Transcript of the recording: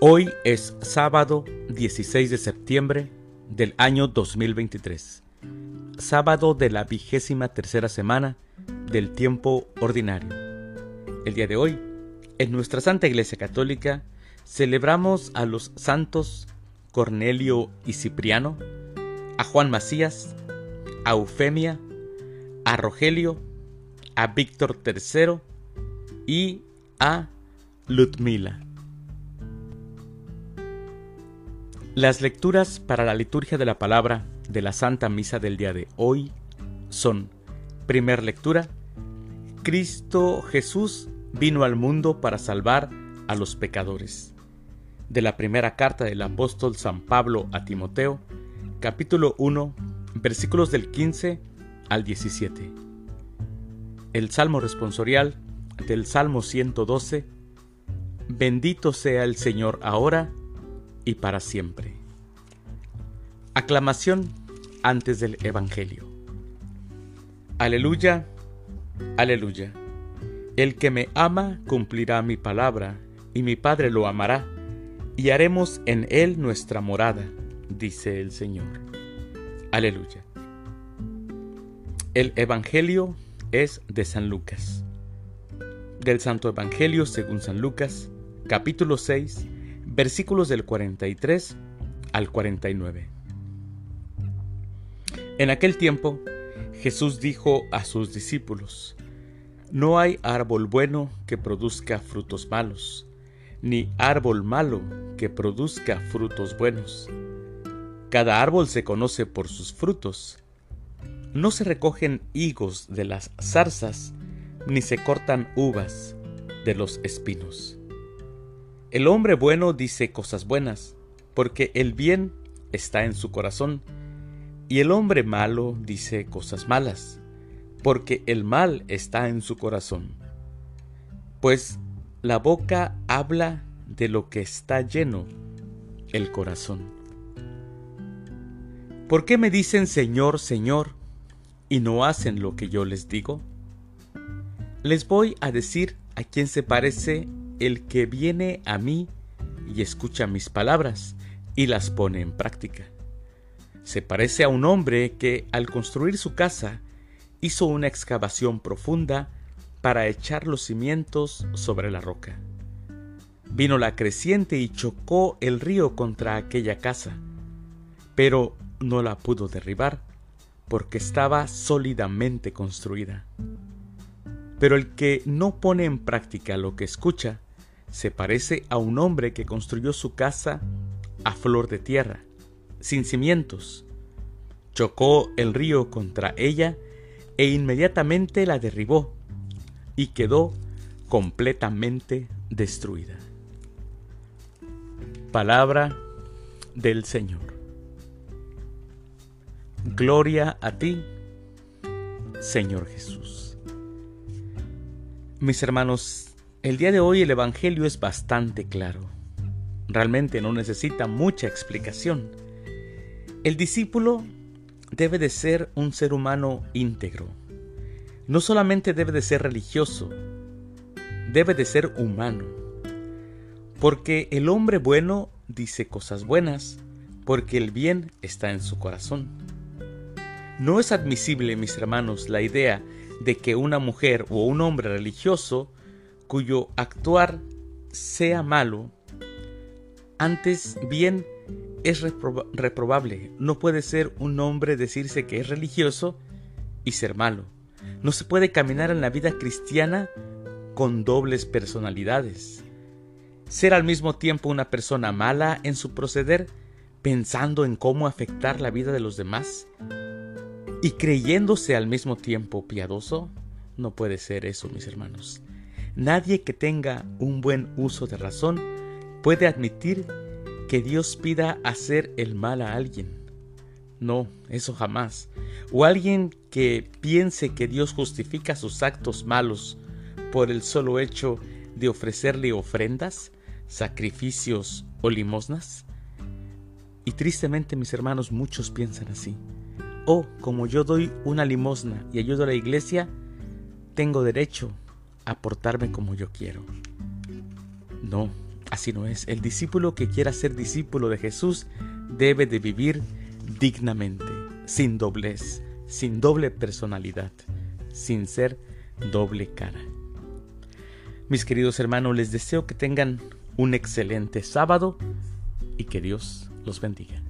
Hoy es sábado 16 de septiembre del año 2023, sábado de la vigésima tercera semana del tiempo ordinario. El día de hoy, en nuestra Santa Iglesia Católica, celebramos a los santos Cornelio y Cipriano, a Juan Macías, a Eufemia, a Rogelio, a Víctor III y a Ludmila. Las lecturas para la liturgia de la palabra de la Santa Misa del día de hoy son, primer lectura, Cristo Jesús vino al mundo para salvar a los pecadores. De la primera carta del apóstol San Pablo a Timoteo, capítulo 1, versículos del 15 al 17. El Salmo responsorial del Salmo 112, Bendito sea el Señor ahora y para siempre. Aclamación antes del Evangelio. Aleluya, aleluya. El que me ama cumplirá mi palabra, y mi Padre lo amará, y haremos en él nuestra morada, dice el Señor. Aleluya. El Evangelio es de San Lucas. Del Santo Evangelio según San Lucas, capítulo 6, versículos del 43 al 49. En aquel tiempo, Jesús dijo a sus discípulos, No hay árbol bueno que produzca frutos malos, ni árbol malo que produzca frutos buenos. Cada árbol se conoce por sus frutos. No se recogen higos de las zarzas, ni se cortan uvas de los espinos. El hombre bueno dice cosas buenas, porque el bien está en su corazón, y el hombre malo dice cosas malas, porque el mal está en su corazón. Pues la boca habla de lo que está lleno el corazón. ¿Por qué me dicen Señor, Señor, y no hacen lo que yo les digo? Les voy a decir a quién se parece el que viene a mí y escucha mis palabras y las pone en práctica. Se parece a un hombre que al construir su casa hizo una excavación profunda para echar los cimientos sobre la roca. Vino la creciente y chocó el río contra aquella casa, pero no la pudo derribar porque estaba sólidamente construida. Pero el que no pone en práctica lo que escucha, se parece a un hombre que construyó su casa a flor de tierra, sin cimientos. Chocó el río contra ella e inmediatamente la derribó y quedó completamente destruida. Palabra del Señor. Gloria a ti, Señor Jesús. Mis hermanos, el día de hoy el Evangelio es bastante claro. Realmente no necesita mucha explicación. El discípulo debe de ser un ser humano íntegro. No solamente debe de ser religioso, debe de ser humano. Porque el hombre bueno dice cosas buenas, porque el bien está en su corazón. No es admisible, mis hermanos, la idea de que una mujer o un hombre religioso cuyo actuar sea malo, antes bien es reprobable. No puede ser un hombre decirse que es religioso y ser malo. No se puede caminar en la vida cristiana con dobles personalidades. Ser al mismo tiempo una persona mala en su proceder, pensando en cómo afectar la vida de los demás, y creyéndose al mismo tiempo piadoso, no puede ser eso, mis hermanos. Nadie que tenga un buen uso de razón puede admitir que Dios pida hacer el mal a alguien. No, eso jamás. O alguien que piense que Dios justifica sus actos malos por el solo hecho de ofrecerle ofrendas, sacrificios o limosnas. Y tristemente mis hermanos muchos piensan así. O como yo doy una limosna y ayudo a la iglesia, tengo derecho a portarme como yo quiero. No, Así no es. El discípulo que quiera ser discípulo de Jesús debe de vivir dignamente, sin doblez, sin doble personalidad, sin ser doble cara. Mis queridos hermanos, les deseo que tengan un excelente sábado y que Dios los bendiga.